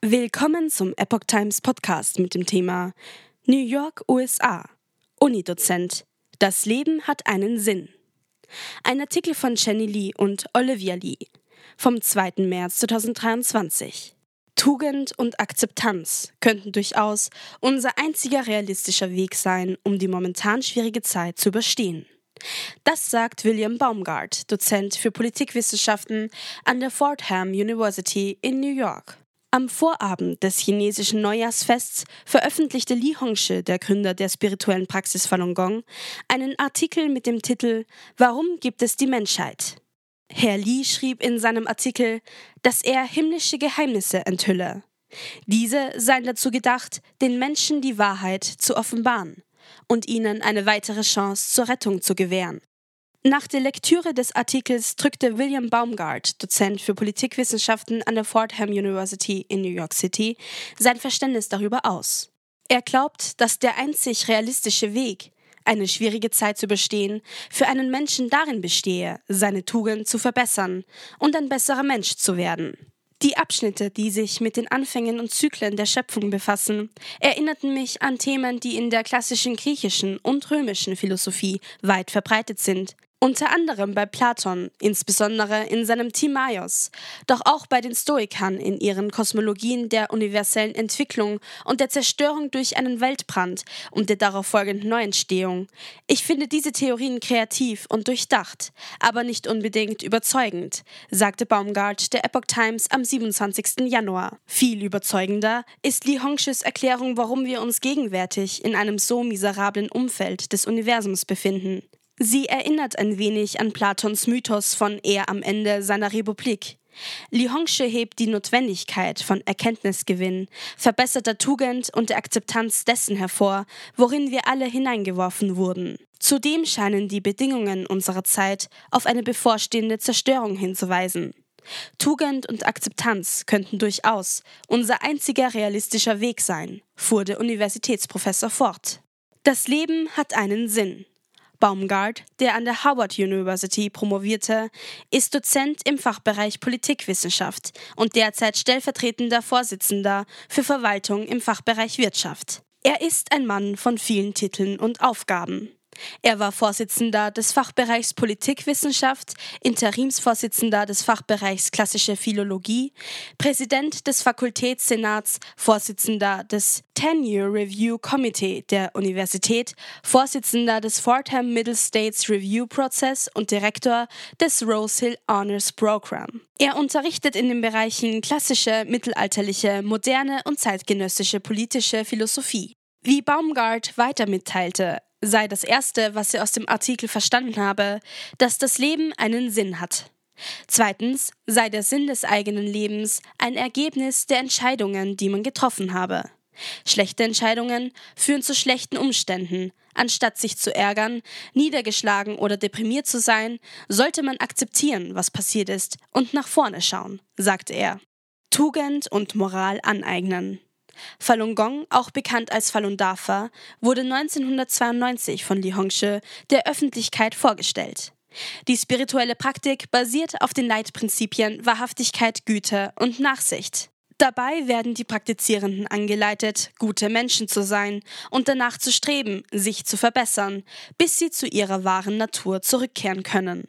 Willkommen zum Epoch Times Podcast mit dem Thema New York, USA. Unidozent. Das Leben hat einen Sinn. Ein Artikel von Jenny Lee und Olivia Lee vom 2. März 2023. Tugend und Akzeptanz könnten durchaus unser einziger realistischer Weg sein, um die momentan schwierige Zeit zu überstehen. Das sagt William Baumgart, Dozent für Politikwissenschaften an der Fordham University in New York. Am Vorabend des chinesischen Neujahrsfests veröffentlichte Li Hongshi, der Gründer der spirituellen Praxis Falun Gong, einen Artikel mit dem Titel Warum gibt es die Menschheit? Herr Li schrieb in seinem Artikel, dass er himmlische Geheimnisse enthülle. Diese seien dazu gedacht, den Menschen die Wahrheit zu offenbaren und ihnen eine weitere Chance zur Rettung zu gewähren. Nach der Lektüre des Artikels drückte William Baumgart, Dozent für Politikwissenschaften an der Fordham University in New York City, sein Verständnis darüber aus. Er glaubt, dass der einzig realistische Weg, eine schwierige Zeit zu überstehen, für einen Menschen darin bestehe, seine Tugend zu verbessern und ein besserer Mensch zu werden. Die Abschnitte, die sich mit den Anfängen und Zyklen der Schöpfung befassen, erinnerten mich an Themen, die in der klassischen griechischen und römischen Philosophie weit verbreitet sind, unter anderem bei Platon, insbesondere in seinem Timaios, doch auch bei den Stoikern in ihren Kosmologien der universellen Entwicklung und der Zerstörung durch einen Weltbrand und der darauf folgenden Neuentstehung. Ich finde diese Theorien kreativ und durchdacht, aber nicht unbedingt überzeugend, sagte Baumgart der Epoch Times am 27. Januar. Viel überzeugender ist Li Hongshis Erklärung, warum wir uns gegenwärtig in einem so miserablen Umfeld des Universums befinden. Sie erinnert ein wenig an Platons Mythos von Er am Ende seiner Republik. Li Hongzhi hebt die Notwendigkeit von Erkenntnisgewinn, verbesserter Tugend und der Akzeptanz dessen hervor, worin wir alle hineingeworfen wurden. Zudem scheinen die Bedingungen unserer Zeit auf eine bevorstehende Zerstörung hinzuweisen. Tugend und Akzeptanz könnten durchaus unser einziger realistischer Weg sein, fuhr der Universitätsprofessor fort. Das Leben hat einen Sinn. Baumgart, der an der Howard University promovierte, ist Dozent im Fachbereich Politikwissenschaft und derzeit stellvertretender Vorsitzender für Verwaltung im Fachbereich Wirtschaft. Er ist ein Mann von vielen Titeln und Aufgaben. Er war Vorsitzender des Fachbereichs Politikwissenschaft, Interimsvorsitzender des Fachbereichs Klassische Philologie, Präsident des Fakultätssenats, Vorsitzender des Tenure Review Committee der Universität, Vorsitzender des Fordham Middle States Review Process und Direktor des Rosehill Honors Program. Er unterrichtet in den Bereichen klassische, mittelalterliche, moderne und zeitgenössische politische Philosophie. Wie Baumgart weiter mitteilte, sei das Erste, was er aus dem Artikel verstanden habe, dass das Leben einen Sinn hat. Zweitens sei der Sinn des eigenen Lebens ein Ergebnis der Entscheidungen, die man getroffen habe. Schlechte Entscheidungen führen zu schlechten Umständen. Anstatt sich zu ärgern, niedergeschlagen oder deprimiert zu sein, sollte man akzeptieren, was passiert ist und nach vorne schauen, sagte er. Tugend und Moral aneignen. Falun Gong, auch bekannt als Falun Dafa, wurde 1992 von Li Hongzhi der Öffentlichkeit vorgestellt. Die spirituelle Praktik basiert auf den Leitprinzipien Wahrhaftigkeit, Güte und Nachsicht. Dabei werden die Praktizierenden angeleitet, gute Menschen zu sein und danach zu streben, sich zu verbessern, bis sie zu ihrer wahren Natur zurückkehren können.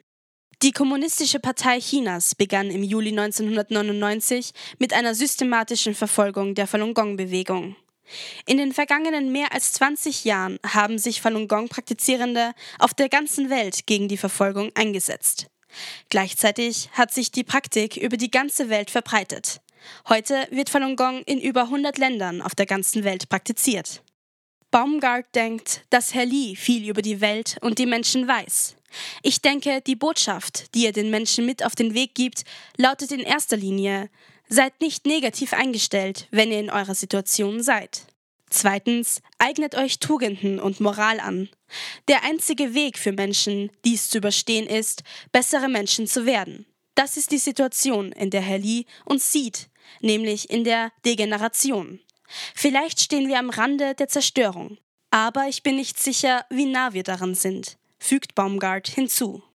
Die Kommunistische Partei Chinas begann im Juli 1999 mit einer systematischen Verfolgung der Falun Gong-Bewegung. In den vergangenen mehr als 20 Jahren haben sich Falun Gong-Praktizierende auf der ganzen Welt gegen die Verfolgung eingesetzt. Gleichzeitig hat sich die Praktik über die ganze Welt verbreitet. Heute wird Falun Gong in über 100 Ländern auf der ganzen Welt praktiziert. Baumgart denkt, dass Herr Li viel über die Welt und die Menschen weiß. Ich denke, die Botschaft, die er den Menschen mit auf den Weg gibt, lautet in erster Linie, seid nicht negativ eingestellt, wenn ihr in eurer Situation seid. Zweitens, eignet euch Tugenden und Moral an. Der einzige Weg für Menschen, dies zu überstehen, ist, bessere Menschen zu werden. Das ist die Situation, in der Herr Lee uns sieht, nämlich in der Degeneration. Vielleicht stehen wir am Rande der Zerstörung, aber ich bin nicht sicher, wie nah wir daran sind fügt Baumgart hinzu.